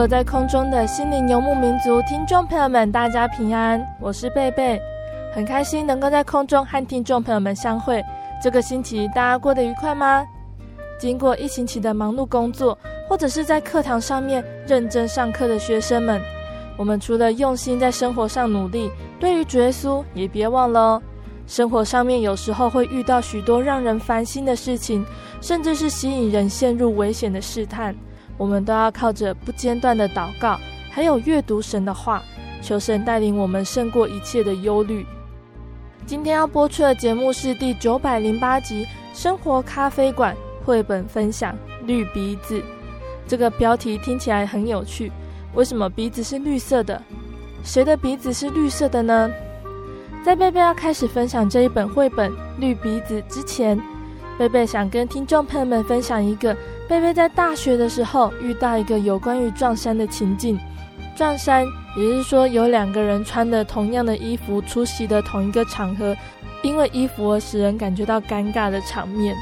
坐在空中的心灵游牧民族听众朋友们，大家平安，我是贝贝，很开心能够在空中和听众朋友们相会。这个星期大家过得愉快吗？经过一星期的忙碌工作，或者是在课堂上面认真上课的学生们，我们除了用心在生活上努力，对于主耶稣也别忘了哦。生活上面有时候会遇到许多让人烦心的事情，甚至是吸引人陷入危险的试探。我们都要靠着不间断的祷告，还有阅读神的话，求神带领我们胜过一切的忧虑。今天要播出的节目是第九百零八集《生活咖啡馆》绘本分享《绿鼻子》。这个标题听起来很有趣，为什么鼻子是绿色的？谁的鼻子是绿色的呢？在贝贝要开始分享这一本绘本《绿鼻子》之前，贝贝想跟听众朋友们分享一个。贝贝在大学的时候遇到一个有关于撞衫的情境，撞衫也是说有两个人穿的同样的衣服出席的同一个场合，因为衣服而使人感觉到尴尬的场面，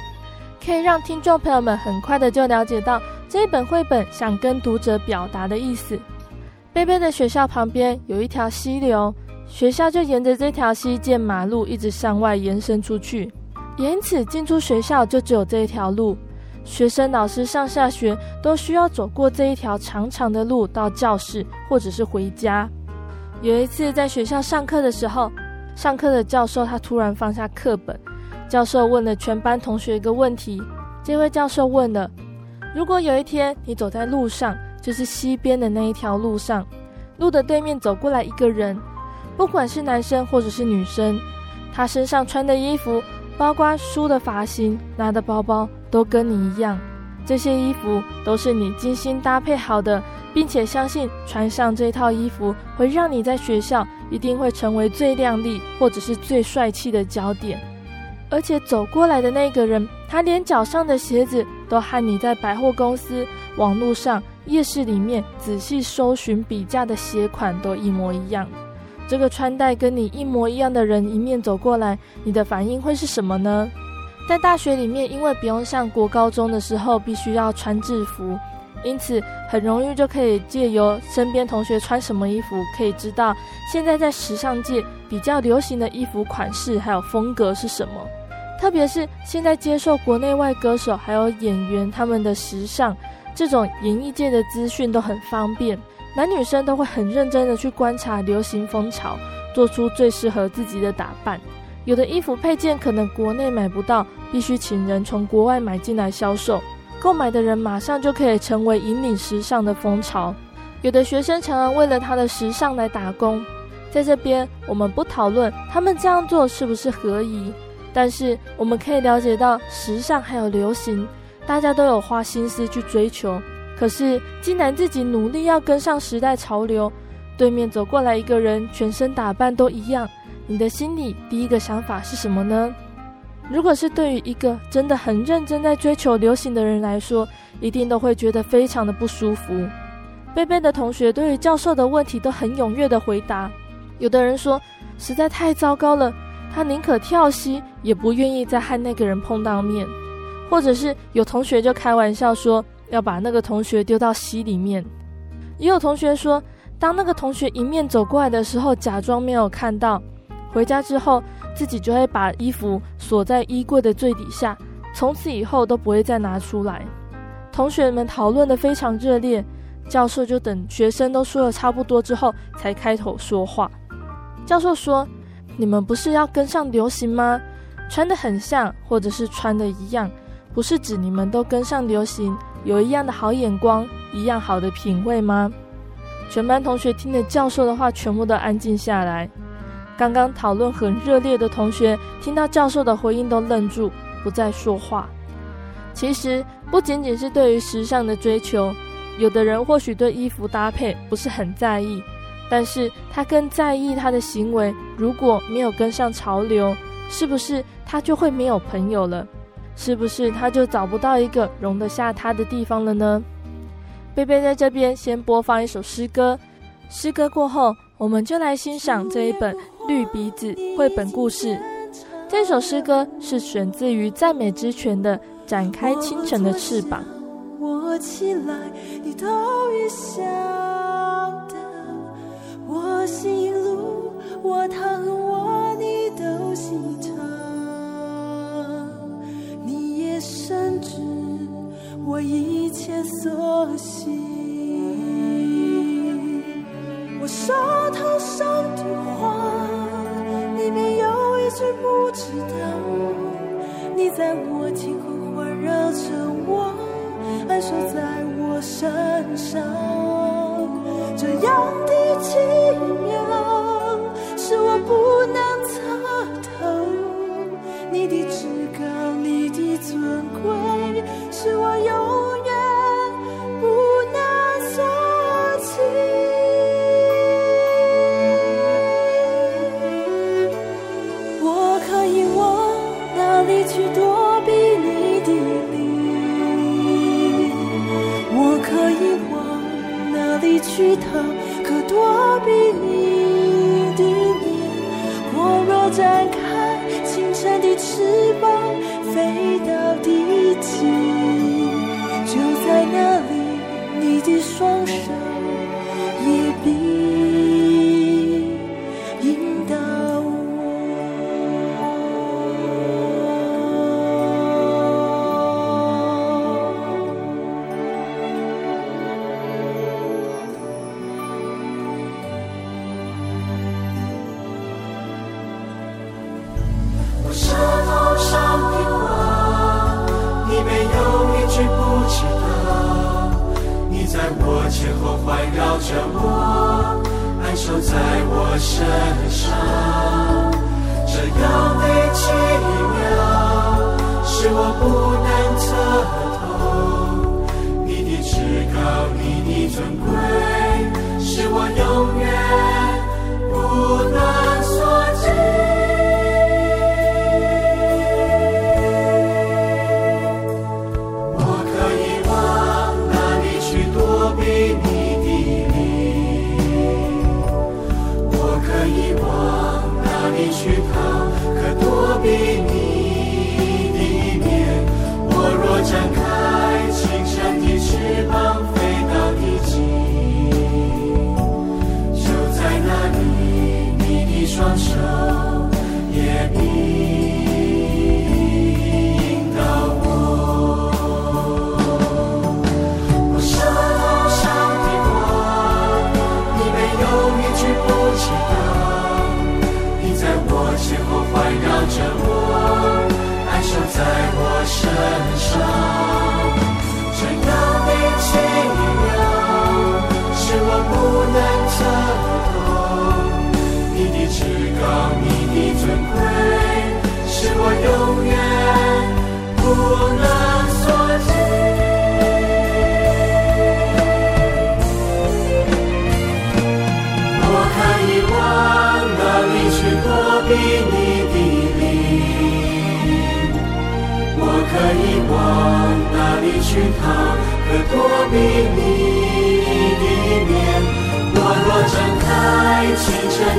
可以让听众朋友们很快的就了解到这一本绘本想跟读者表达的意思。贝贝的学校旁边有一条溪流，学校就沿着这条溪建马路一直向外延伸出去，因此进出学校就只有这一条路。学生、老师上下学都需要走过这一条长长的路到教室或者是回家。有一次在学校上课的时候，上课的教授他突然放下课本，教授问了全班同学一个问题。这位教授问了：如果有一天你走在路上，就是西边的那一条路上，路的对面走过来一个人，不管是男生或者是女生，他身上穿的衣服，包括梳的发型、拿的包包。都跟你一样，这些衣服都是你精心搭配好的，并且相信穿上这套衣服会让你在学校一定会成为最靓丽或者是最帅气的焦点。而且走过来的那个人，他连脚上的鞋子都和你在百货公司、网络上、夜市里面仔细搜寻比价的鞋款都一模一样。这个穿戴跟你一模一样的人迎面走过来，你的反应会是什么呢？在大学里面，因为不用像国高中的时候必须要穿制服，因此很容易就可以借由身边同学穿什么衣服，可以知道现在在时尚界比较流行的衣服款式还有风格是什么。特别是现在接受国内外歌手还有演员他们的时尚，这种演艺界的资讯都很方便，男女生都会很认真的去观察流行风潮，做出最适合自己的打扮。有的衣服配件可能国内买不到，必须请人从国外买进来销售。购买的人马上就可以成为引领时尚的风潮。有的学生常常为了他的时尚来打工，在这边我们不讨论他们这样做是不是合宜，但是我们可以了解到时尚还有流行，大家都有花心思去追求。可是既然自己努力要跟上时代潮流，对面走过来一个人，全身打扮都一样。你的心里第一个想法是什么呢？如果是对于一个真的很认真在追求流行的人来说，一定都会觉得非常的不舒服。贝贝的同学对于教授的问题都很踊跃的回答。有的人说实在太糟糕了，他宁可跳溪，也不愿意再和那个人碰到面。或者是有同学就开玩笑说要把那个同学丢到溪里面。也有同学说，当那个同学迎面走过来的时候，假装没有看到，回家之后自己就会把衣服锁在衣柜的最底下，从此以后都不会再拿出来。同学们讨论得非常热烈，教授就等学生都说了差不多之后，才开口说话。教授说：“你们不是要跟上流行吗？穿得很像，或者是穿得一样，不是指你们都跟上流行，有一样的好眼光，一样好的品味吗？”全班同学听了教授的话，全部都安静下来。刚刚讨论很热烈的同学，听到教授的回应都愣住，不再说话。其实不仅仅是对于时尚的追求，有的人或许对衣服搭配不是很在意，但是他更在意他的行为。如果没有跟上潮流，是不是他就会没有朋友了？是不是他就找不到一个容得下他的地方了呢？贝贝在这边先播放一首诗歌，诗歌过后，我们就来欣赏这一本《绿鼻子》绘本故事。这首诗歌是选自于赞美之泉的。展开清晨的翅膀。我起来，你都已晓得。我行路，我躺卧，你都心。深知我一切所行。我手头上的话，你没有一句不知道。你在我听。环绕着我，安守在我身上，这样的奇妙，是我不能测透。你的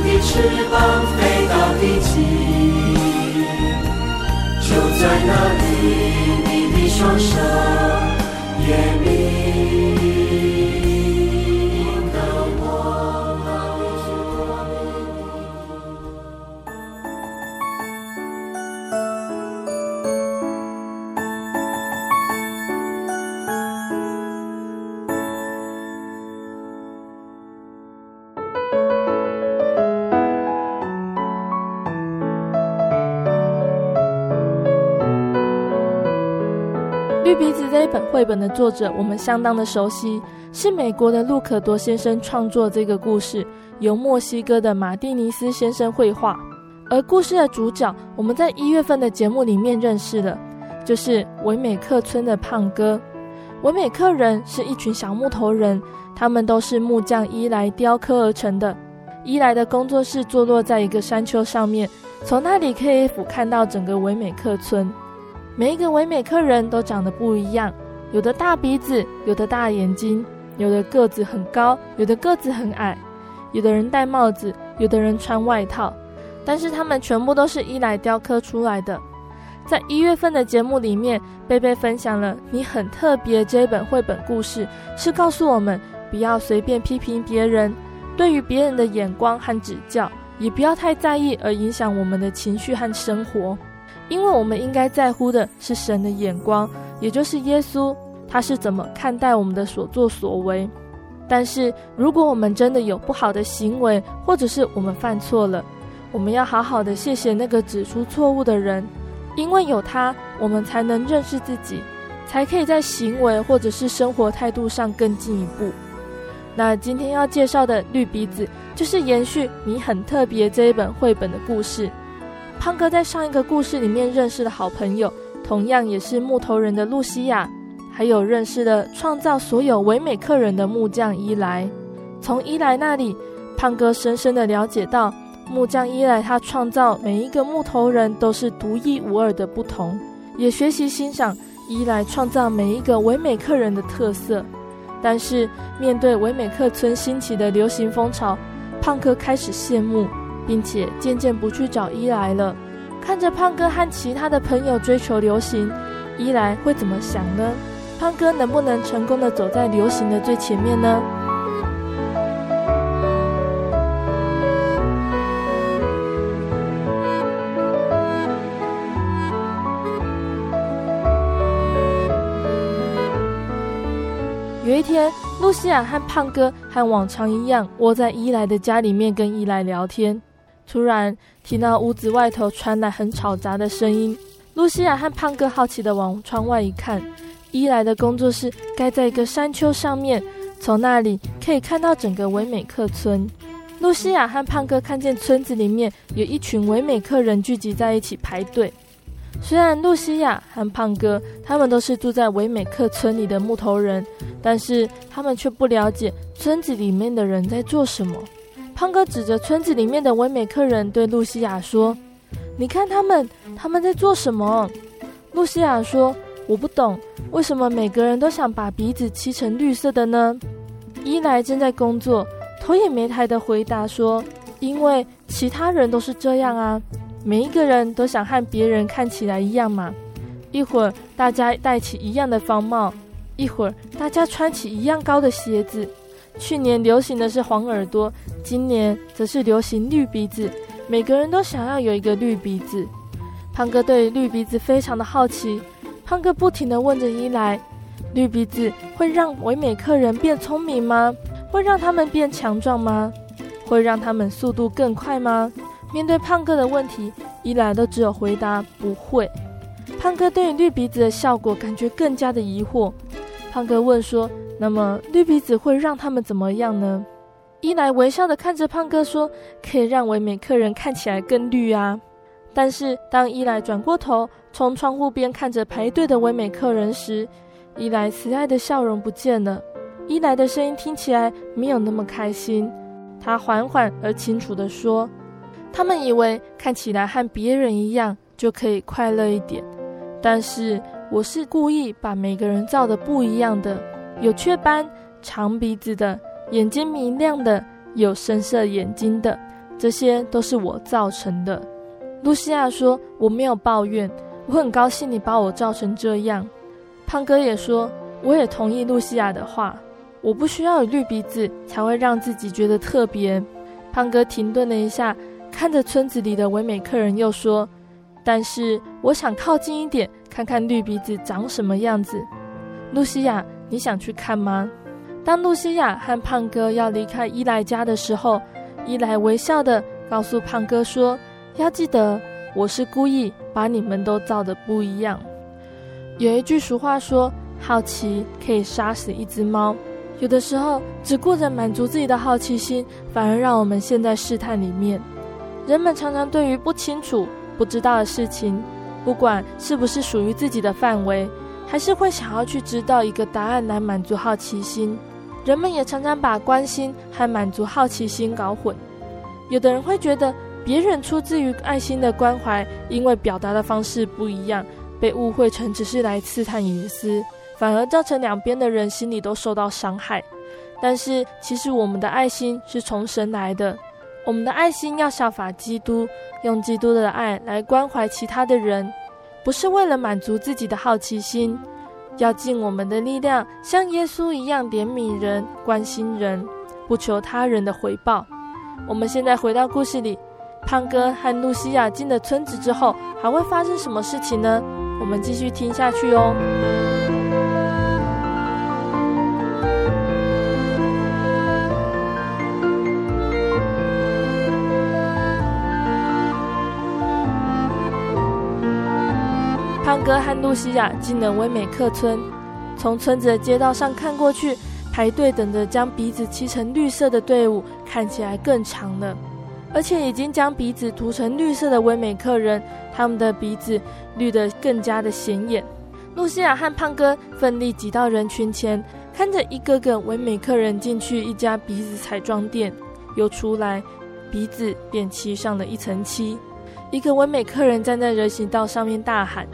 的翅膀飞到地极，就在那里，你的双手本的作者，我们相当的熟悉，是美国的路可多先生创作这个故事，由墨西哥的马蒂尼斯先生绘画。而故事的主角，我们在一月份的节目里面认识了，就是维美克村的胖哥。维美克人是一群小木头人，他们都是木匠伊莱雕刻而成的。伊莱的工作室坐落在一个山丘上面，从那里可以俯瞰到整个维美克村。每一个维美克人都长得不一样，有的大鼻子，有的大眼睛，有的个子很高，有的个子很矮，有的人戴帽子，有的人穿外套，但是他们全部都是伊莱雕刻出来的。在一月份的节目里面，贝贝分享了你很特别这本绘本故事，是告诉我们不要随便批评别人，对于别人的眼光和指教，也不要太在意而影响我们的情绪和生活。因为我们应该在乎的是神的眼光，也就是耶稣，他是怎么看待我们的所作所为。但是，如果我们真的有不好的行为，或者是我们犯错了，我们要好好的谢谢那个指出错误的人，因为有他，我们才能认识自己，才可以在行为或者是生活态度上更进一步。那今天要介绍的绿鼻子，就是延续《你很特别》这一本绘本的故事。胖哥在上一个故事里面认识的好朋友，同样也是木头人的露西亚，还有认识了创造所有唯美客人的木匠伊莱。从伊莱那里，胖哥深深的了解到，木匠伊莱他创造每一个木头人都是独一无二的不同，也学习欣赏伊莱创造每一个唯美客人的特色。但是面对唯美客村兴起的流行风潮，胖哥开始羡慕。并且渐渐不去找伊莱了。看着胖哥和其他的朋友追求流行，伊莱会怎么想呢？胖哥能不能成功的走在流行的最前面呢？有一天，露西亚和胖哥和往常一样窝在伊莱的家里面，跟伊莱聊天。突然听到屋子外头传来很吵杂的声音，露西亚和胖哥好奇地往窗外一看，伊莱的工作室盖在一个山丘上面，从那里可以看到整个维美克村。露西亚和胖哥看见村子里面有一群维美克人聚集在一起排队。虽然露西亚和胖哥他们都是住在维美克村里的木头人，但是他们却不了解村子里面的人在做什么。胖哥指着村子里面的维美克人对露西亚说：“你看他们，他们在做什么？”露西亚说：“我不懂，为什么每个人都想把鼻子漆成绿色的呢？”伊莱正在工作，头也没抬地回答说：“因为其他人都是这样啊，每一个人都想和别人看起来一样嘛。一会儿大家戴起一样的方帽，一会儿大家穿起一样高的鞋子。”去年流行的是黄耳朵，今年则是流行绿鼻子。每个人都想要有一个绿鼻子。胖哥对绿鼻子非常的好奇，胖哥不停地问着伊莱：“绿鼻子会让唯美客人变聪明吗？会让他们变强壮吗？会让他们速度更快吗？”面对胖哥的问题，伊莱都只有回答不会。胖哥对于绿鼻子的效果感觉更加的疑惑。胖哥问说。那么绿鼻子会让他们怎么样呢？伊莱微笑的看着胖哥说：“可以让唯美客人看起来更绿啊。”但是当伊莱转过头从窗户边看着排队的唯美客人时，伊莱慈爱的笑容不见了。伊莱的声音听起来没有那么开心。他缓缓而清楚地说：“他们以为看起来和别人一样就可以快乐一点，但是我是故意把每个人造的不一样的。”有雀斑、长鼻子的、眼睛明亮的、有深色眼睛的，这些都是我造成的。”露西亚说：“我没有抱怨，我很高兴你把我照成这样。”胖哥也说：“我也同意露西亚的话，我不需要有绿鼻子才会让自己觉得特别。”胖哥停顿了一下，看着村子里的唯美客人，又说：“但是我想靠近一点，看看绿鼻子长什么样子。”露西亚，你想去看吗？当露西亚和胖哥要离开伊莱家的时候，伊莱微笑地告诉胖哥说：“要记得，我是故意把你们都造得不一样。”有一句俗话说：“好奇可以杀死一只猫。”有的时候，只顾着满足自己的好奇心，反而让我们陷在试探里面。人们常常对于不清楚、不知道的事情，不管是不是属于自己的范围，还是会想要去知道一个答案来满足好奇心。人们也常常把关心和满足好奇心搞混。有的人会觉得别人出自于爱心的关怀，因为表达的方式不一样，被误会成只是来刺探隐私。反而造成两边的人心里都受到伤害，但是其实我们的爱心是从神来的，我们的爱心要效法基督，用基督的爱来关怀其他的人，不是为了满足自己的好奇心，要尽我们的力量，像耶稣一样怜悯人、关心人，不求他人的回报。我们现在回到故事里，胖哥和露西亚进了村子之后，还会发生什么事情呢？我们继续听下去哦。胖哥和露西亚进了威美克村，从村子的街道上看过去，排队等着将鼻子漆成绿色的队伍看起来更长了。而且已经将鼻子涂成绿色的威美克人，他们的鼻子绿得更加的显眼。露西亚和胖哥奋力挤到人群前，看着一个个威美客人进去一家鼻子彩妆店，又出来，鼻子便漆上了一层漆。一个威美客人站在人行道上面大喊。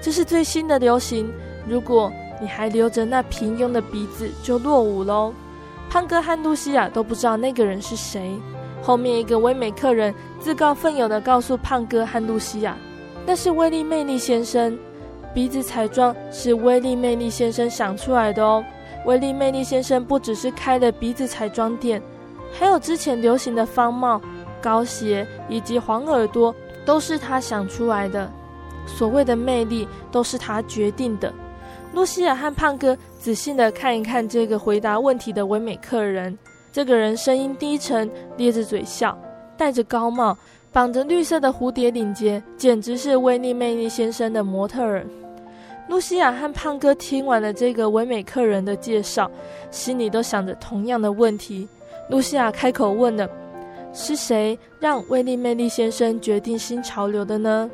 这是最新的流行，如果你还留着那平庸的鼻子，就落伍喽。胖哥和露西亚都不知道那个人是谁。后面一个唯美客人自告奋勇地告诉胖哥和露西亚，那是威利魅力先生，鼻子彩妆是威利魅力先生想出来的哦。威利魅力先生不只是开了鼻子彩妆店，还有之前流行的方帽、高鞋以及黄耳朵，都是他想出来的。所谓的魅力都是他决定的。露西亚和胖哥仔细地看一看这个回答问题的唯美客人。这个人声音低沉，咧着嘴笑，戴着高帽，绑着绿色的蝴蝶领结，简直是威利魅力先生的模特儿。露西亚和胖哥听完了这个唯美客人的介绍，心里都想着同样的问题。露西亚开口问了：“是谁让威利魅力先生决定新潮流的呢？”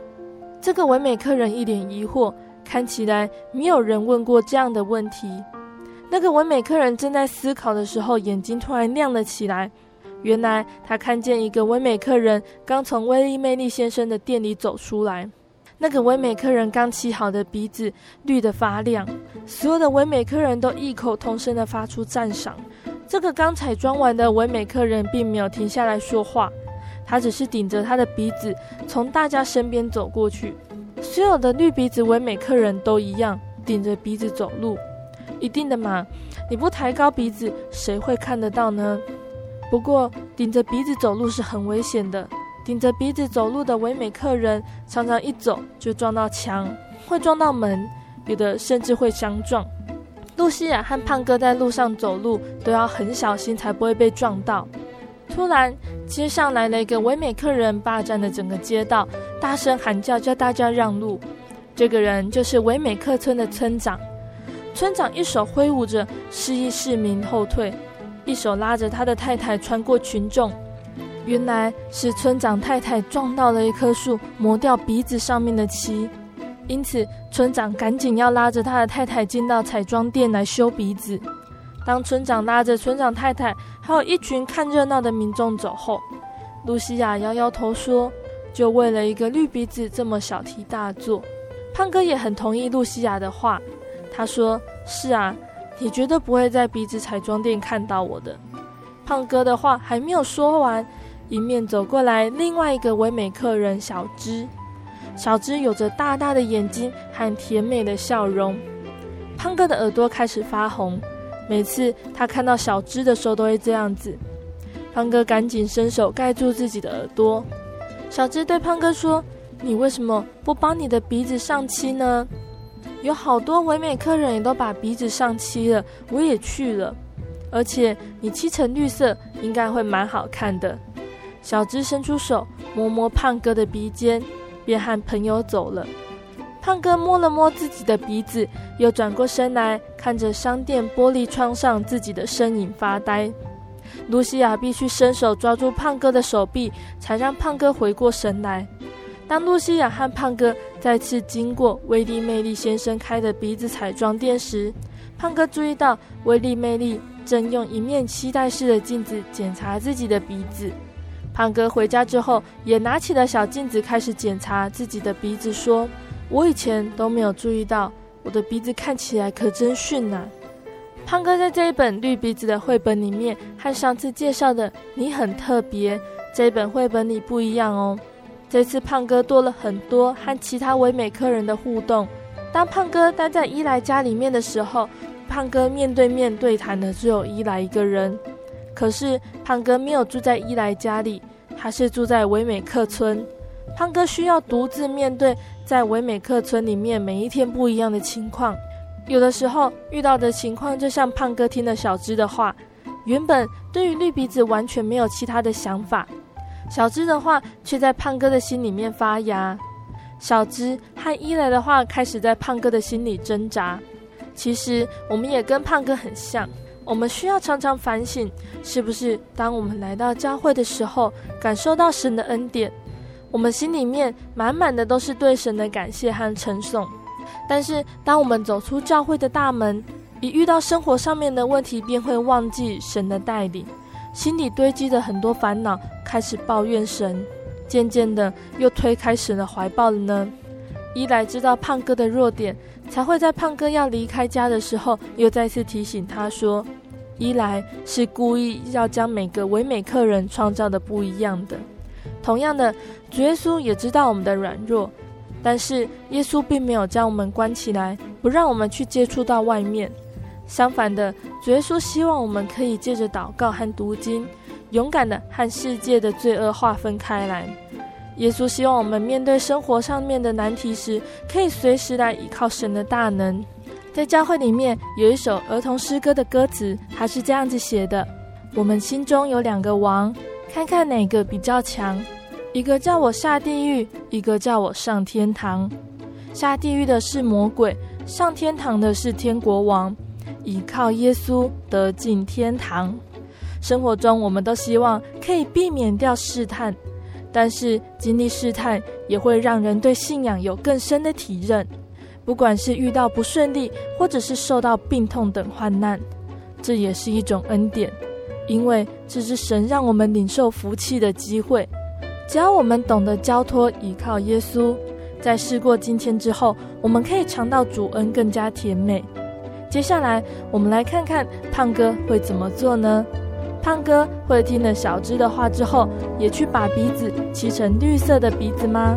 这个唯美客人一脸疑惑，看起来没有人问过这样的问题。那个唯美客人正在思考的时候，眼睛突然亮了起来。原来他看见一个唯美客人刚从威利魅力先生的店里走出来。那个唯美客人刚起好的鼻子绿得发亮，所有的唯美客人都异口同声地发出赞赏。这个刚彩妆完的唯美客人并没有停下来说话。他只是顶着他的鼻子从大家身边走过去，所有的绿鼻子唯美客人都一样，顶着鼻子走路，一定的嘛，你不抬高鼻子，谁会看得到呢？不过顶着鼻子走路是很危险的，顶着鼻子走路的唯美客人常常一走就撞到墙，会撞到门，有的甚至会相撞。露西亚和胖哥在路上走路都要很小心，才不会被撞到。突然，街上来了一个唯美客人，霸占了整个街道，大声喊叫，叫大家让路。这个人就是唯美客村的村长。村长一手挥舞着，示意市民后退，一手拉着他的太太穿过群众。原来是村长太太撞到了一棵树，磨掉鼻子上面的漆，因此村长赶紧要拉着他的太太进到彩妆店来修鼻子。当村长拉着村长太太，还有一群看热闹的民众走后，露西亚摇摇头说：“就为了一个绿鼻子这么小题大做。”胖哥也很同意露西亚的话，他说：“是啊，你绝对不会在鼻子彩妆店看到我的。胖哥的话还没有说完，迎面走过来另外一个唯美客人小芝。小芝有着大大的眼睛和甜美的笑容。胖哥的耳朵开始发红，每次他看到小芝的时候都会这样子。胖哥赶紧伸手盖住自己的耳朵。小芝对胖哥说：“你为什么不帮你的鼻子上漆呢？有好多唯美客人也都把鼻子上漆了，我也去了。而且你漆成绿色，应该会蛮好看的。”小芝伸出手摸摸胖哥的鼻尖，便和朋友走了。胖哥摸了摸自己的鼻子，又转过身来看着商店玻璃窗上自己的身影发呆。露西亚必须伸手抓住胖哥的手臂，才让胖哥回过神来。当露西亚和胖哥再次经过威利魅力先生开的鼻子彩妆店时，胖哥注意到威利魅力正用一面期待式的镜子检查自己的鼻子。胖哥回家之后，也拿起了小镜子开始检查自己的鼻子，说：“我以前都没有注意到，我的鼻子看起来可真逊呐。”胖哥在这一本绿鼻子的绘本里面，和上次介绍的《你很特别》这一本绘本里不一样哦。这次胖哥多了很多和其他唯美客人的互动。当胖哥待在伊莱家里面的时候，胖哥面对面对谈的只有伊莱一个人。可是胖哥没有住在伊莱家里，他是住在唯美客村。胖哥需要独自面对在唯美客村里面每一天不一样的情况。有的时候遇到的情况，就像胖哥听了小芝的话，原本对于绿鼻子完全没有其他的想法，小芝的话却在胖哥的心里面发芽。小芝和伊莱的话开始在胖哥的心里挣扎。其实我们也跟胖哥很像，我们需要常常反省，是不是当我们来到教会的时候，感受到神的恩典，我们心里面满满的都是对神的感谢和称颂。但是，当我们走出教会的大门，一遇到生活上面的问题，便会忘记神的带领，心里堆积的很多烦恼，开始抱怨神，渐渐的又推开神的怀抱了呢。伊莱知道胖哥的弱点，才会在胖哥要离开家的时候，又再次提醒他说：“伊莱是故意要将每个唯美客人创造的不一样的。”同样的，主耶稣也知道我们的软弱。但是耶稣并没有将我们关起来，不让我们去接触到外面。相反的，主耶稣希望我们可以借着祷告和读经，勇敢的和世界的罪恶划分开来。耶稣希望我们面对生活上面的难题时，可以随时来依靠神的大能。在教会里面有一首儿童诗歌的歌词，它是这样子写的：我们心中有两个王，看看哪个比较强。一个叫我下地狱，一个叫我上天堂。下地狱的是魔鬼，上天堂的是天国王。依靠耶稣得进天堂。生活中，我们都希望可以避免掉试探，但是经历试探也会让人对信仰有更深的体认。不管是遇到不顺利，或者是受到病痛等患难，这也是一种恩典，因为这是神让我们领受福气的机会。只要我们懂得交托依靠耶稣，在事过今天之后，我们可以尝到主恩更加甜美。接下来，我们来看看胖哥会怎么做呢？胖哥会听了小芝的话之后，也去把鼻子漆成绿色的鼻子吗？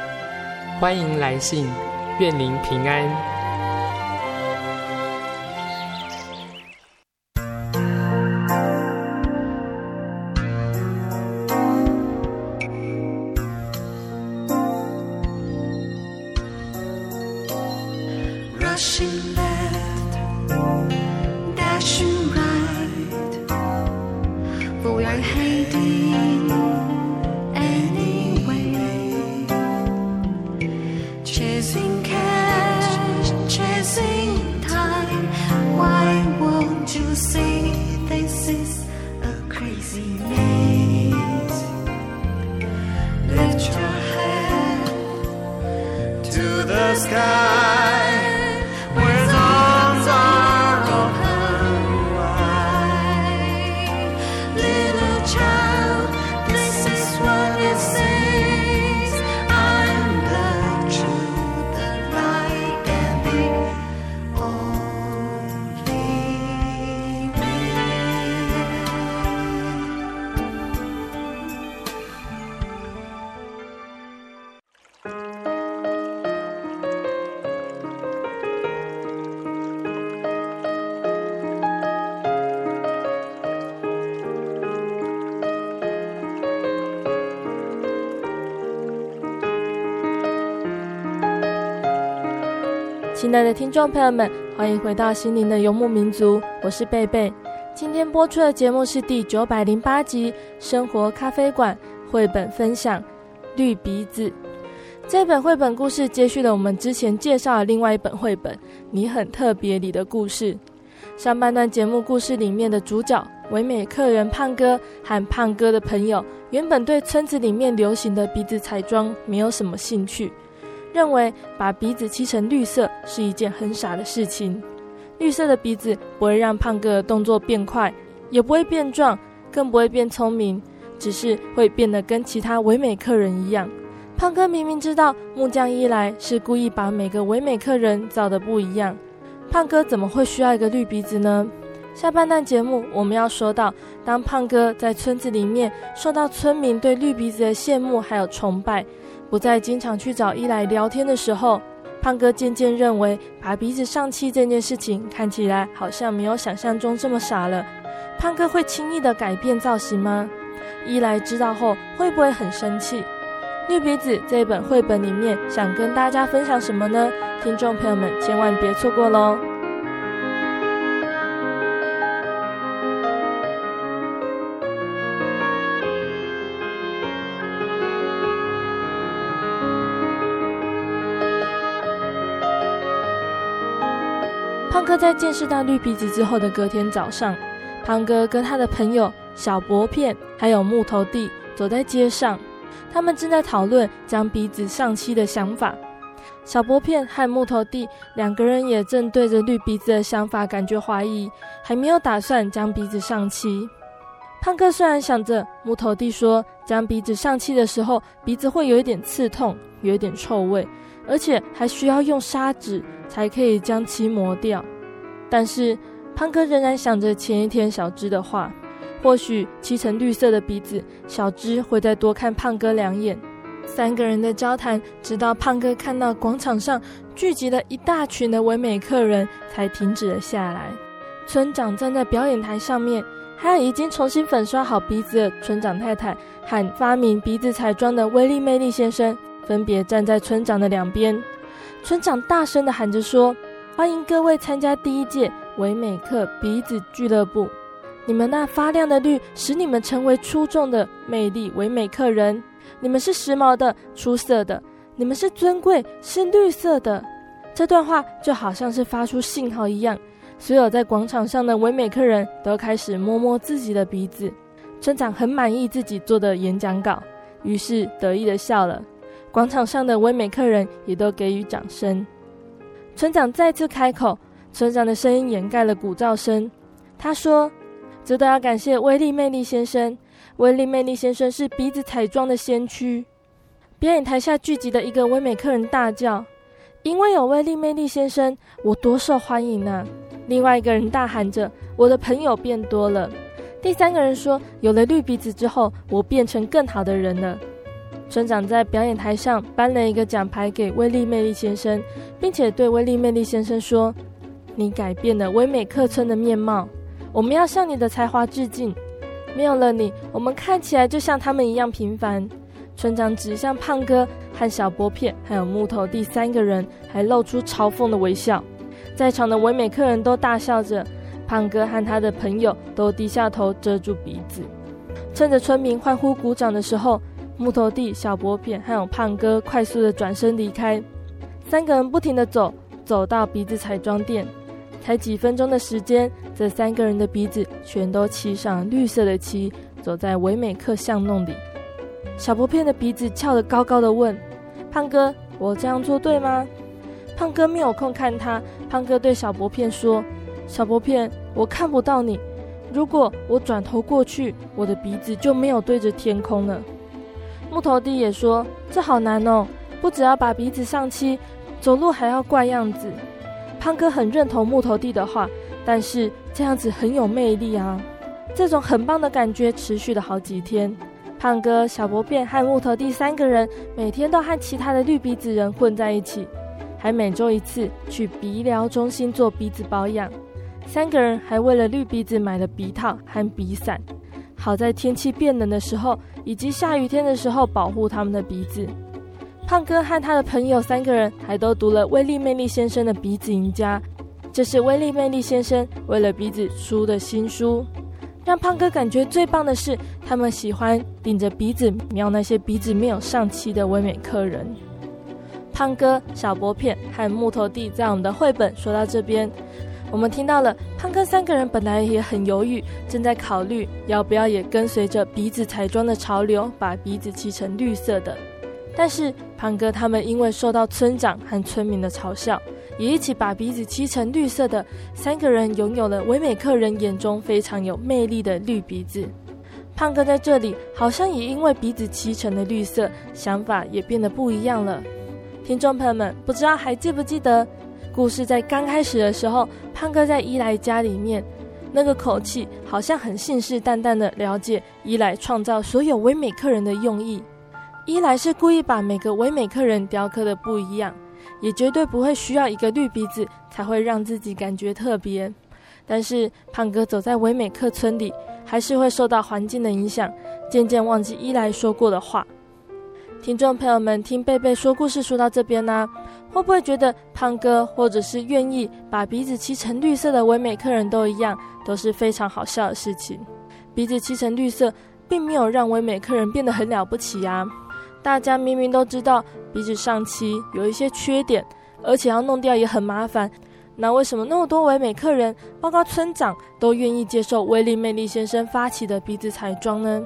欢迎来信，愿您平安。亲爱的听众朋友们，欢迎回到心灵的游牧民族，我是贝贝。今天播出的节目是第九百零八集《生活咖啡馆》绘本分享《绿鼻子》。这本绘本故事接续了我们之前介绍的另外一本绘本《你很特别》里的故事。上半段节目故事里面的主角唯美客人胖哥和胖哥的朋友，原本对村子里面流行的鼻子彩妆没有什么兴趣。认为把鼻子漆成绿色是一件很傻的事情。绿色的鼻子不会让胖哥的动作变快，也不会变壮，更不会变聪明，只是会变得跟其他唯美客人一样。胖哥明明知道木匠一来是故意把每个唯美客人造得不一样，胖哥怎么会需要一个绿鼻子呢？下半段节目我们要说到，当胖哥在村子里面受到村民对绿鼻子的羡慕还有崇拜。不再经常去找伊莱聊天的时候，胖哥渐渐认为把鼻子上漆这件事情看起来好像没有想象中这么傻了。胖哥会轻易的改变造型吗？伊莱知道后会不会很生气？绿鼻子这本绘本里面想跟大家分享什么呢？听众朋友们千万别错过喽！胖哥在见识到绿鼻子之后的隔天早上，胖哥跟他的朋友小薄片还有木头弟走在街上，他们正在讨论将鼻子上漆的想法。小薄片和木头弟两个人也正对着绿鼻子的想法感觉怀疑，还没有打算将鼻子上漆。胖哥虽然想着木头弟说将鼻子上漆的时候鼻子会有一点刺痛，有一点臭味，而且还需要用砂纸才可以将漆磨掉。但是胖哥仍然想着前一天小芝的话，或许漆成绿色的鼻子，小芝会再多看胖哥两眼。三个人的交谈，直到胖哥看到广场上聚集了一大群的唯美客人，才停止了下来。村长站在表演台上面，还有已经重新粉刷好鼻子的村长太太喊发明鼻子彩妆的威力魅力先生，分别站在村长的两边。村长大声的喊着说。欢迎各位参加第一届唯美客鼻子俱乐部。你们那发亮的绿，使你们成为出众的魅力唯美客人。你们是时髦的、出色的，你们是尊贵、是绿色的。这段话就好像是发出信号一样，所有在广场上的唯美客人都开始摸摸自己的鼻子。村长很满意自己做的演讲稿，于是得意的笑了。广场上的唯美客人也都给予掌声。村长再次开口，村长的声音掩盖了鼓噪声。他说：“这都要感谢威力魅力先生。威力魅力先生是鼻子彩妆的先驱。”表演台下聚集的一个唯美客人大叫：“因为有威力魅力先生，我多受欢迎啊！”另外一个人大喊着：“我的朋友变多了。”第三个人说：“有了绿鼻子之后，我变成更好的人了。”村长在表演台上颁了一个奖牌给威力魅力先生，并且对威力魅力先生说：“你改变了唯美客村的面貌，我们要向你的才华致敬。没有了你，我们看起来就像他们一样平凡。”村长指向胖哥和小薄片，还有木头第三个人，还露出嘲讽的微笑。在场的唯美客人都大笑着，胖哥和他的朋友都低下头遮住鼻子。趁着村民欢呼鼓掌的时候，木头弟、小薄片还有胖哥快速的转身离开。三个人不停的走，走到鼻子彩妆店，才几分钟的时间，这三个人的鼻子全都漆上绿色的漆，走在唯美客巷弄里。小薄片的鼻子翘得高高的，问：“胖哥，我这样做对吗？”胖哥没有空看他。胖哥对小薄片说：“小薄片，我看不到你。如果我转头过去，我的鼻子就没有对着天空了。”木头弟也说：“这好难哦，不只要把鼻子上漆，走路还要怪样子。”胖哥很认同木头弟的话，但是这样子很有魅力啊。这种很棒的感觉持续了好几天。胖哥、小博变和木头弟三个人每天都和其他的绿鼻子人混在一起。还每周一次去鼻疗中心做鼻子保养，三个人还为了绿鼻子买了鼻套和鼻伞，好在天气变冷的时候以及下雨天的时候保护他们的鼻子。胖哥和他的朋友三个人还都读了威力魅力先生的鼻子赢家，这是威力魅力先生为了鼻子出的新书。让胖哥感觉最棒的是，他们喜欢顶着鼻子瞄那些鼻子没有上漆的唯美客人。胖哥、小薄片和木头弟在我们的绘本说到这边，我们听到了胖哥三个人本来也很犹豫，正在考虑要不要也跟随着鼻子彩妆的潮流，把鼻子漆成绿色的。但是胖哥他们因为受到村长和村民的嘲笑，也一起把鼻子漆成绿色的。三个人拥有了唯美客人眼中非常有魅力的绿鼻子。胖哥在这里好像也因为鼻子漆成了绿色，想法也变得不一样了。听众朋友们，不知道还记不记得，故事在刚开始的时候，胖哥在伊莱家里面，那个口气好像很信誓旦旦的了解伊莱创造所有唯美客人的用意。伊莱是故意把每个唯美客人雕刻的不一样，也绝对不会需要一个绿鼻子才会让自己感觉特别。但是胖哥走在唯美客村里，还是会受到环境的影响，渐渐忘记伊莱说过的话。听众朋友们，听贝贝说故事说到这边呢、会不会觉得胖哥或者是愿意把鼻子漆成绿色的唯美客人都一样，都是非常好笑的事情？鼻子漆成绿色，并没有让唯美客人变得很了不起呀、啊。大家明明都知道鼻子上漆有一些缺点，而且要弄掉也很麻烦，那为什么那么多唯美客人，包括村长，都愿意接受威力魅力先生发起的鼻子彩妆呢？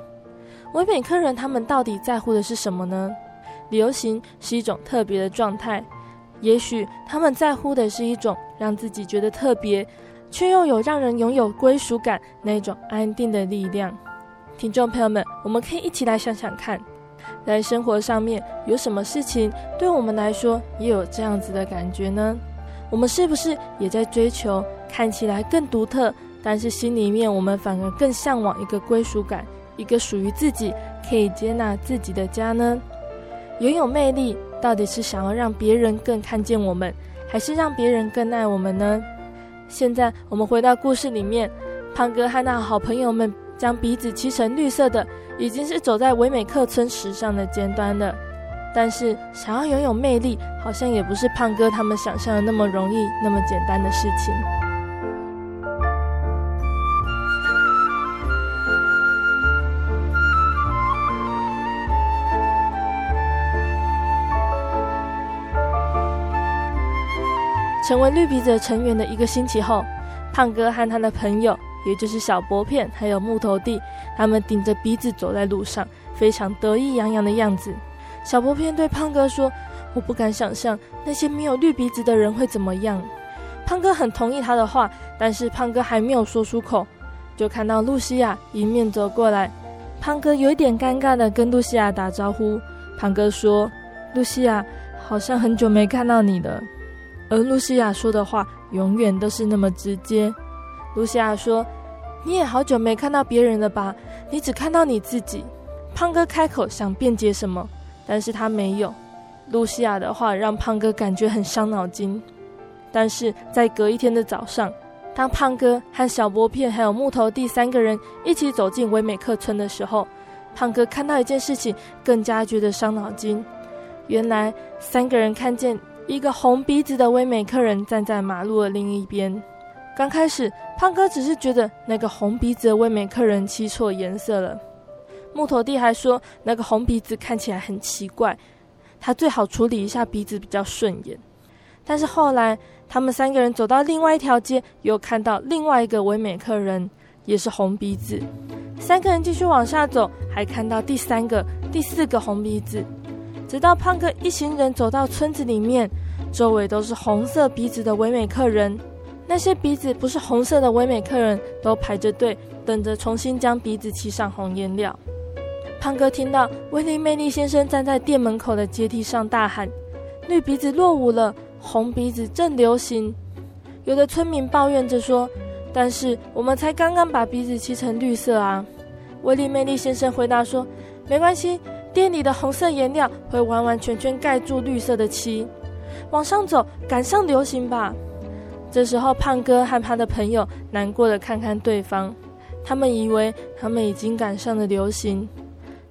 唯美客人他们到底在乎的是什么呢？流行是一种特别的状态，也许他们在乎的是一种让自己觉得特别，却又有让人拥有归属感那种安定的力量。听众朋友们，我们可以一起来想想看，在生活上面有什么事情对我们来说也有这样子的感觉呢？我们是不是也在追求看起来更独特，但是心里面我们反而更向往一个归属感？一个属于自己、可以接纳自己的家呢？拥有魅力，到底是想要让别人更看见我们，还是让别人更爱我们呢？现在我们回到故事里面，胖哥和那好朋友们将鼻子漆成绿色的，已经是走在唯美客村时尚的尖端了。但是，想要拥有魅力，好像也不是胖哥他们想象的那么容易、那么简单的事情。成为绿鼻子成员的一个星期后，胖哥和他的朋友，也就是小薄片还有木头弟，他们顶着鼻子走在路上，非常得意洋洋的样子。小薄片对胖哥说：“我不敢想象那些没有绿鼻子的人会怎么样。”胖哥很同意他的话，但是胖哥还没有说出口，就看到露西亚迎面走过来。胖哥有一点尴尬的跟露西亚打招呼。胖哥说：“露西亚，好像很久没看到你了。”而露西亚说的话永远都是那么直接。露西亚说：“你也好久没看到别人了吧？你只看到你自己。”胖哥开口想辩解什么，但是他没有。露西亚的话让胖哥感觉很伤脑筋。但是在隔一天的早上，当胖哥和小波片还有木头弟三个人一起走进唯美客村的时候，胖哥看到一件事情，更加觉得伤脑筋。原来三个人看见。一个红鼻子的威美客人站在马路的另一边。刚开始，胖哥只是觉得那个红鼻子的威美客人漆错颜色了。木头弟还说，那个红鼻子看起来很奇怪，他最好处理一下鼻子比较顺眼。但是后来，他们三个人走到另外一条街，又看到另外一个唯美客人，也是红鼻子。三个人继续往下走，还看到第三个、第四个红鼻子。直到胖哥一行人走到村子里面，周围都是红色鼻子的唯美客人。那些鼻子不是红色的唯美客人都排着队，等着重新将鼻子漆上红颜料。胖哥听到威利魅力先生站在店门口的阶梯上大喊：“绿鼻子落伍了，红鼻子正流行。”有的村民抱怨着说：“但是我们才刚刚把鼻子漆成绿色啊！”威利魅力先生回答说：“没关系，店里的红色颜料会完完全全盖住绿色的漆。往上走，赶上流行吧。”这时候，胖哥和他的朋友难过的看看对方，他们以为他们已经赶上了流行。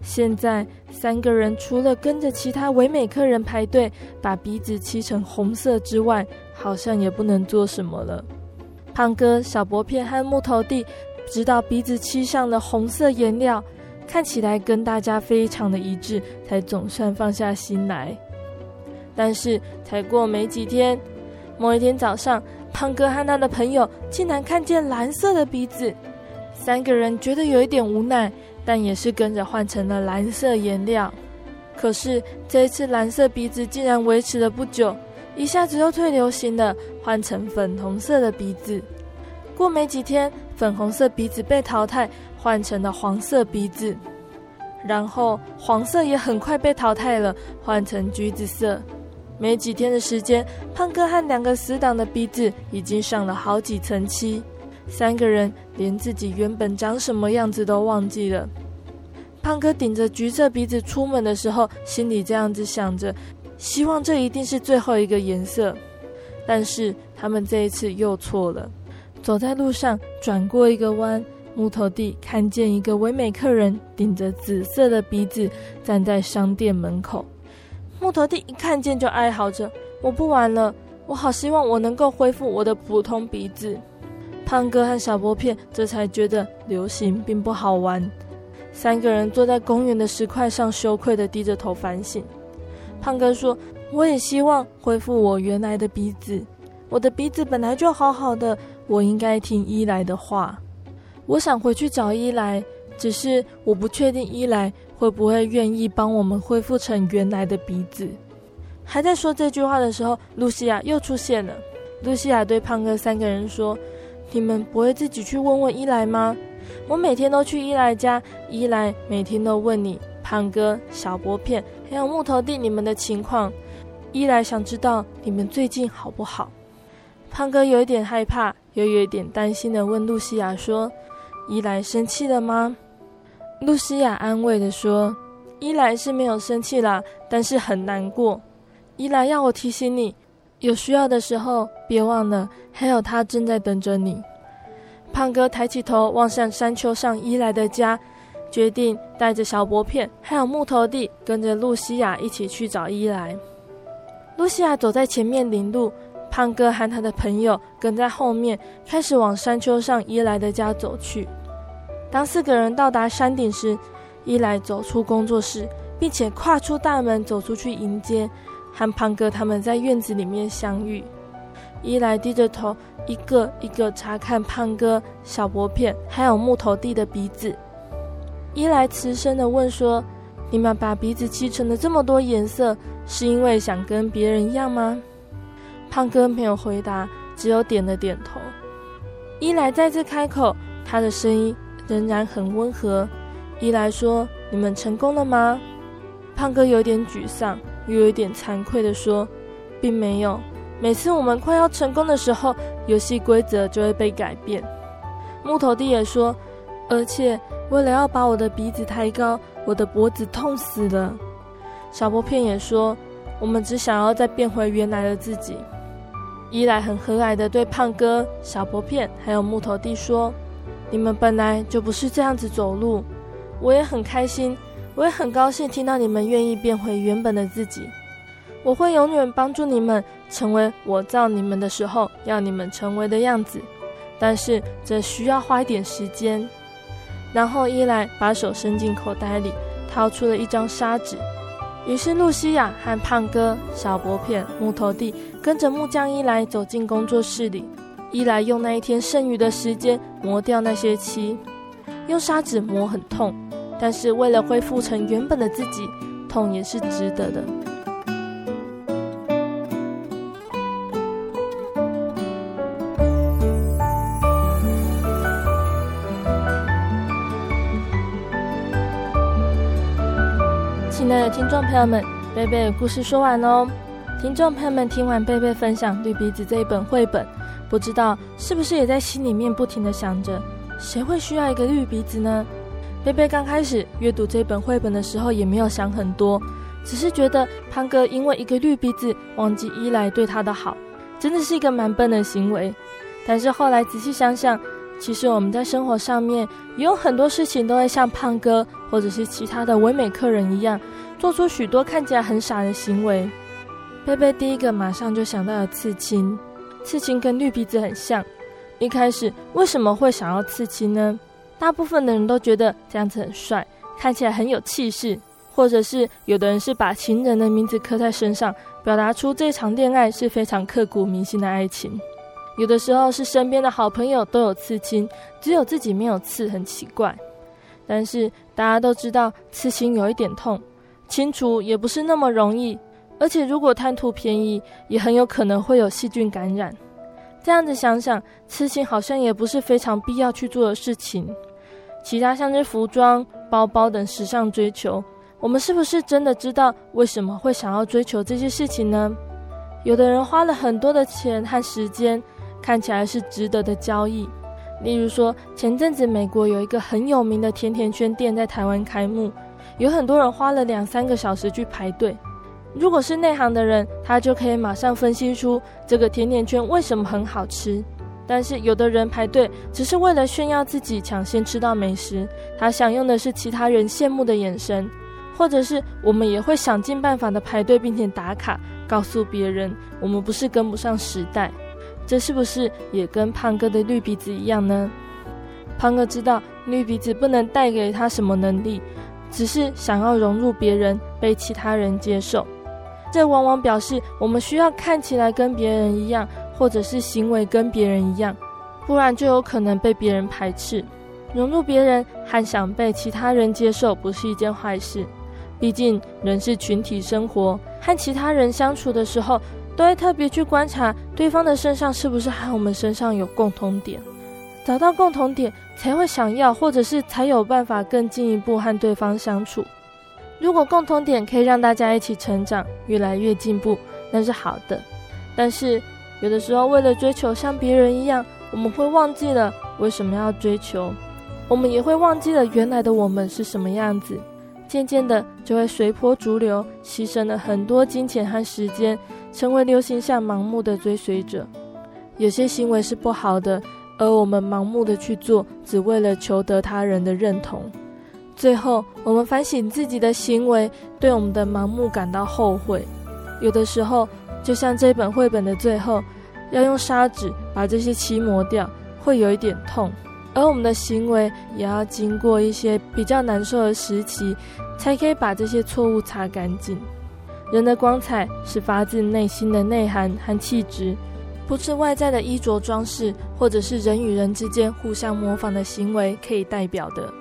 现在，三个人除了跟着其他唯美客人排队把鼻子漆成红色之外，好像也不能做什么了。胖哥、小薄片和木头弟直到鼻子漆上了红色颜料，看起来跟大家非常的一致，才总算放下心来。但是，才过没几天，某一天早上，胖哥和他的朋友竟然看见蓝色的鼻子，三个人觉得有一点无奈，但也是跟着换成了蓝色颜料。可是这一次蓝色鼻子竟然维持了不久，一下子又退流行了，换成粉红色的鼻子。过没几天，粉红色鼻子被淘汰，换成了黄色鼻子，然后黄色也很快被淘汰了，换成橘子色。没几天的时间，胖哥和两个死党的鼻子已经上了好几层漆，三个人连自己原本长什么样子都忘记了。胖哥顶着橘色鼻子出门的时候，心里这样子想着，希望这一定是最后一个颜色。但是他们这一次又错了。走在路上，转过一个弯，木头弟看见一个唯美客人顶着紫色的鼻子站在商店门口。木头弟一看见就哀嚎着：“我不玩了，我好希望我能够恢复我的普通鼻子。”胖哥和小薄片这才觉得流行并不好玩。三个人坐在公园的石块上，羞愧地低着头反省。胖哥说：“我也希望恢复我原来的鼻子。我的鼻子本来就好好的，我应该听伊莱的话。我想回去找伊莱，只是我不确定伊莱。”会不会愿意帮我们恢复成原来的鼻子？还在说这句话的时候，露西亚又出现了。露西亚对胖哥三个人说：“你们不会自己去问问伊莱吗？我每天都去伊莱家，伊莱每天都问你胖哥、小薄片还有木头弟你们的情况。伊莱想知道你们最近好不好？”胖哥有一点害怕，又有一点担心地问露西亚说：“伊莱生气了吗？”露西亚安慰的说：“伊莱是没有生气啦，但是很难过。伊莱要我提醒你，有需要的时候别忘了，还有他正在等着你。”胖哥抬起头望向山丘上伊莱的家，决定带着小薄片还有木头弟，跟着露西亚一起去找伊莱。露西亚走在前面领路，胖哥和他的朋友跟在后面，开始往山丘上伊莱的家走去。当四个人到达山顶时，伊莱走出工作室，并且跨出大门走出去迎接，和胖哥他们在院子里面相遇。伊莱低着头，一个一个查看胖哥、小薄片还有木头弟的鼻子。伊莱慈声的问说：“你们把鼻子漆成了这么多颜色，是因为想跟别人一样吗？”胖哥没有回答，只有点了点头。伊莱再次开口，他的声音。仍然很温和。伊莱说：“你们成功了吗？”胖哥有点沮丧，又有点惭愧地说：“并没有。每次我们快要成功的时候，游戏规则就会被改变。”木头弟也说：“而且为了要把我的鼻子抬高，我的脖子痛死了。”小薄片也说：“我们只想要再变回原来的自己。”伊莱很和蔼地对胖哥、小薄片还有木头弟说。你们本来就不是这样子走路，我也很开心，我也很高兴听到你们愿意变回原本的自己。我会永远帮助你们成为我造你们的时候要你们成为的样子。但是这需要花一点时间。然后伊莱把手伸进口袋里，掏出了一张砂纸。于是露西亚和胖哥、小薄片、木头弟跟着木匠一来走进工作室里。一来用那一天剩余的时间磨掉那些漆，用砂纸磨很痛，但是为了恢复成原本的自己，痛也是值得的。亲爱的听众朋友们，贝贝的故事说完喽。听众朋友们听完贝贝分享《绿鼻子》这一本绘本，不知道是不是也在心里面不停地想着，谁会需要一个绿鼻子呢？贝贝刚开始阅读这本绘本的时候，也没有想很多，只是觉得胖哥因为一个绿鼻子忘记伊莱对他的好，真的是一个蛮笨的行为。但是后来仔细想想，其实我们在生活上面也有很多事情都会像胖哥或者是其他的唯美客人一样。做出许多看起来很傻的行为，贝贝第一个马上就想到了刺青。刺青跟绿鼻子很像，一开始为什么会想要刺青呢？大部分的人都觉得这样子很帅，看起来很有气势，或者是有的人是把情人的名字刻在身上，表达出这场恋爱是非常刻骨铭心的爱情。有的时候是身边的好朋友都有刺青，只有自己没有刺，很奇怪。但是大家都知道刺青有一点痛。清除也不是那么容易，而且如果贪图便宜，也很有可能会有细菌感染。这样子想想，刺青好像也不是非常必要去做的事情。其他像是服装、包包等时尚追求，我们是不是真的知道为什么会想要追求这些事情呢？有的人花了很多的钱和时间，看起来是值得的交易。例如说，前阵子美国有一个很有名的甜甜圈店在台湾开幕。有很多人花了两三个小时去排队。如果是内行的人，他就可以马上分析出这个甜甜圈为什么很好吃。但是有的人排队只是为了炫耀自己抢先吃到美食，他享用的是其他人羡慕的眼神，或者是我们也会想尽办法的排队，并且打卡，告诉别人我们不是跟不上时代。这是不是也跟胖哥的绿鼻子一样呢？胖哥知道绿鼻子不能带给他什么能力。只是想要融入别人，被其他人接受，这往往表示我们需要看起来跟别人一样，或者是行为跟别人一样，不然就有可能被别人排斥。融入别人和想被其他人接受不是一件坏事，毕竟人是群体生活，和其他人相处的时候，都会特别去观察对方的身上是不是和我们身上有共同点。找到共同点，才会想要，或者是才有办法更进一步和对方相处。如果共同点可以让大家一起成长，越来越进步，那是好的。但是有的时候，为了追求像别人一样，我们会忘记了为什么要追求，我们也会忘记了原来的我们是什么样子。渐渐的，就会随波逐流，牺牲了很多金钱和时间，成为流行下盲目的追随者。有些行为是不好的。而我们盲目的去做，只为了求得他人的认同。最后，我们反省自己的行为，对我们的盲目感到后悔。有的时候，就像这本绘本的最后，要用砂纸把这些漆磨掉，会有一点痛。而我们的行为也要经过一些比较难受的时期，才可以把这些错误擦干净。人的光彩是发自内心的内涵和气质。不是外在的衣着装饰，或者是人与人之间互相模仿的行为可以代表的。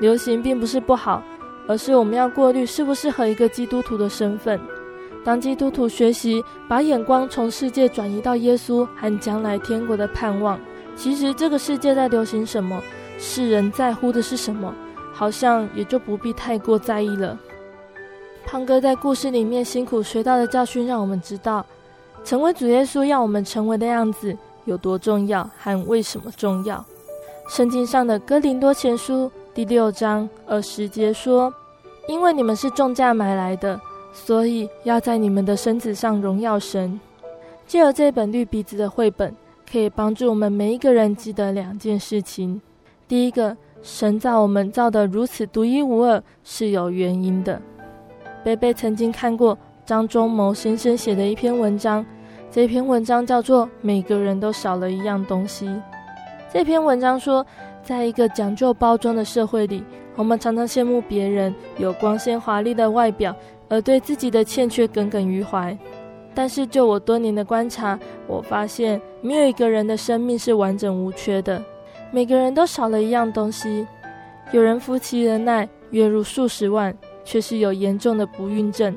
流行并不是不好，而是我们要过滤是不是和一个基督徒的身份。当基督徒学习把眼光从世界转移到耶稣和将来天国的盼望，其实这个世界在流行什么，世人在乎的是什么，好像也就不必太过在意了。胖哥在故事里面辛苦学到的教训，让我们知道。成为主耶稣要我们成为的样子有多重要，和为什么重要？圣经上的哥林多前书第六章二十节说：“因为你们是重价买来的，所以要在你们的身子上荣耀神。”借由这本绿鼻子的绘本，可以帮助我们每一个人记得两件事情：第一个，神造我们造得如此独一无二是有原因的。贝贝曾经看过。张忠谋先生写的一篇文章，这篇文章叫做《每个人都少了一样东西》。这篇文章说，在一个讲究包装的社会里，我们常常羡慕别人有光鲜华丽的外表，而对自己的欠缺耿耿于怀。但是，就我多年的观察，我发现没有一个人的生命是完整无缺的，每个人都少了一样东西。有人夫妻恩爱，月入数十万，却是有严重的不孕症；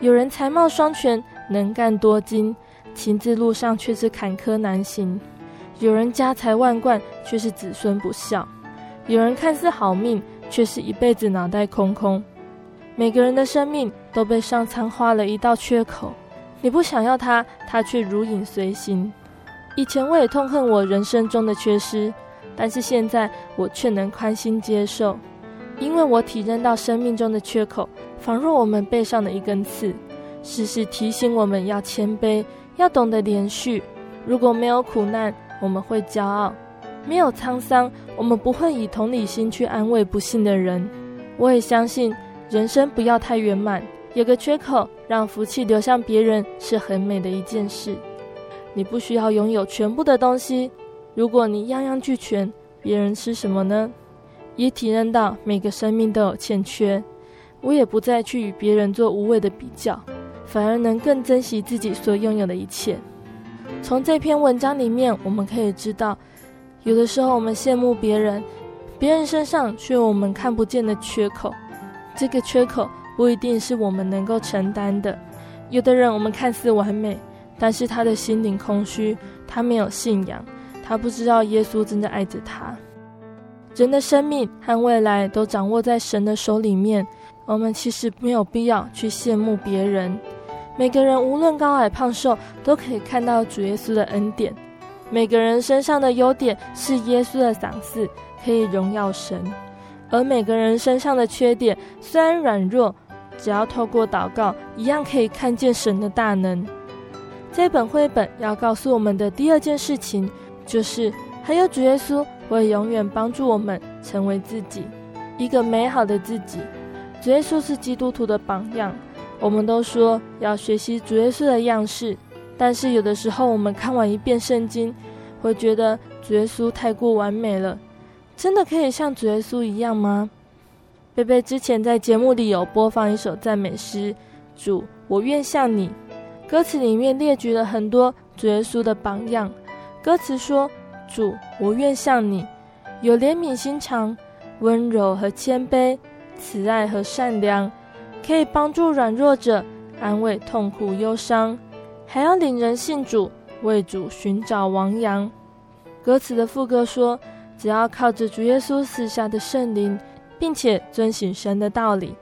有人才貌双全，能干多金，情字路上却是坎坷难行；有人家财万贯，却是子孙不孝；有人看似好命，却是一辈子脑袋空空。每个人的生命都被上苍画了一道缺口。你不想要它，它却如影随形。以前我也痛恨我人生中的缺失，但是现在我却能宽心接受，因为我体认到生命中的缺口，仿若我们背上的一根刺，时时提醒我们要谦卑，要懂得连续。如果没有苦难，我们会骄傲；没有沧桑，我们不会以同理心去安慰不幸的人。我也相信，人生不要太圆满。有个缺口，让福气流向别人是很美的一件事。你不需要拥有全部的东西，如果你样样俱全，别人吃什么呢？也体认到每个生命都有欠缺，我也不再去与别人做无谓的比较，反而能更珍惜自己所拥有的一切。从这篇文章里面，我们可以知道，有的时候我们羡慕别人，别人身上却有我们看不见的缺口，这个缺口。不一定是我们能够承担的。有的人，我们看似完美，但是他的心灵空虚，他没有信仰，他不知道耶稣真的爱着他。人的生命和未来都掌握在神的手里面，我们其实没有必要去羡慕别人。每个人无论高矮胖瘦，都可以看到主耶稣的恩典。每个人身上的优点是耶稣的赏赐，可以荣耀神。而每个人身上的缺点虽然软弱，只要透过祷告，一样可以看见神的大能。这本绘本要告诉我们的第二件事情，就是还有主耶稣会永远帮助我们成为自己，一个美好的自己。主耶稣是基督徒的榜样，我们都说要学习主耶稣的样式，但是有的时候我们看完一遍圣经，会觉得主耶稣太过完美了，真的可以像主耶稣一样吗？贝贝之前在节目里有播放一首赞美诗，主，我愿像你。歌词里面列举了很多主耶稣的榜样。歌词说：主，我愿像你，有怜悯心肠，温柔和谦卑，慈爱和善良，可以帮助软弱者，安慰痛苦忧伤，还要领人信主，为主寻找亡羊。歌词的副歌说：只要靠着主耶稣赐下的圣灵。并且遵行神的道理，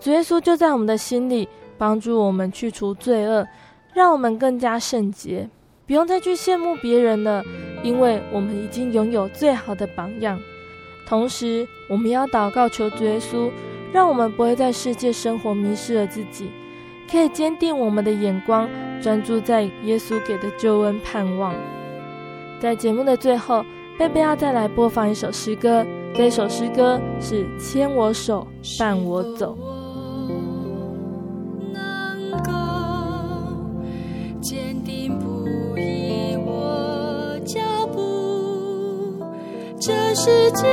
主耶稣就在我们的心里，帮助我们去除罪恶，让我们更加圣洁，不用再去羡慕别人了，因为我们已经拥有最好的榜样。同时，我们要祷告求主耶稣，让我们不会在世界生活迷失了自己，可以坚定我们的眼光，专注在耶稣给的救恩盼望。在节目的最后，贝贝要再来播放一首诗歌。这首诗歌是《牵我手，伴我走》。能够坚定不移我脚步，这世界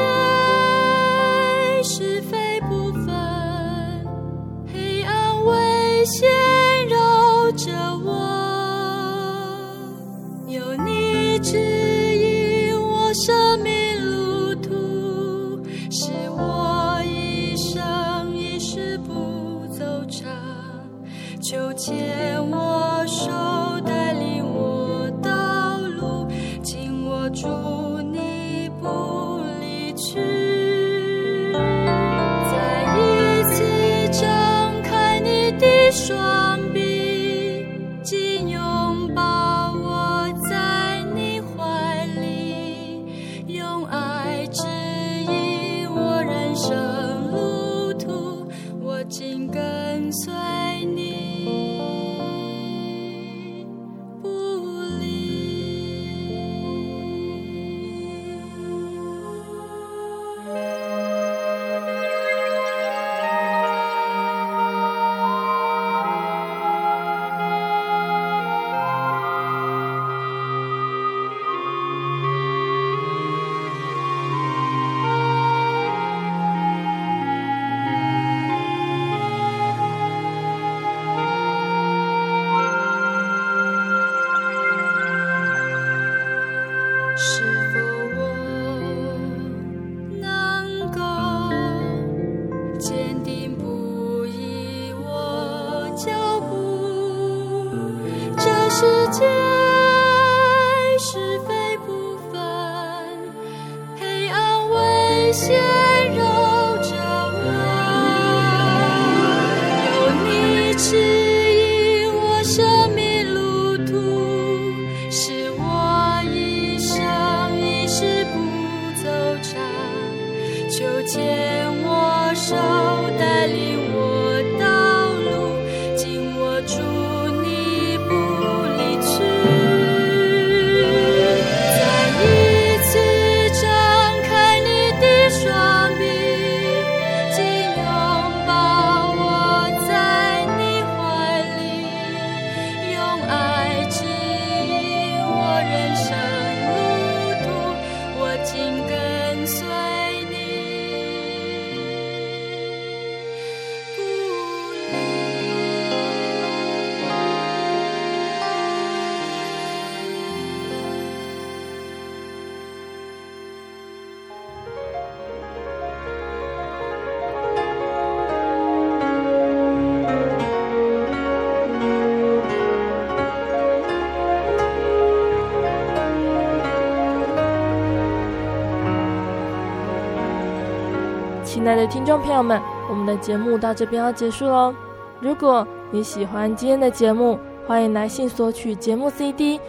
亲爱的听众朋友们，我们的节目到这边要结束喽。如果你喜欢今天的节目，欢迎来信索取节目 CD。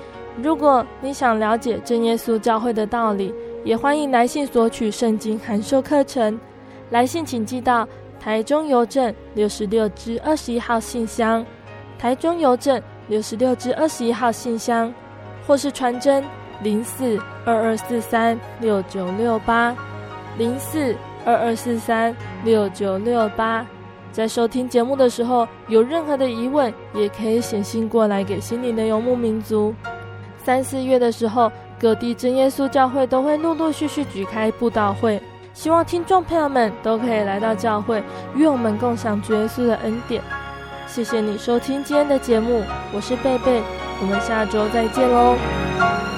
如果你想了解真耶稣教会的道理，也欢迎来信索取圣经函授课程。来信请寄到台中邮政六十六支二十一号信箱，台中邮政六十六支二十一号信箱，或是传真零四二二四三六九六八零四二二四三六九六八。在收听节目的时候，有任何的疑问，也可以写信过来给心灵的游牧民族。三四月的时候，各地真耶稣教会都会陆陆续续举开布道会，希望听众朋友们都可以来到教会，与我们共享主耶稣的恩典。谢谢你收听今天的节目，我是贝贝，我们下周再见喽。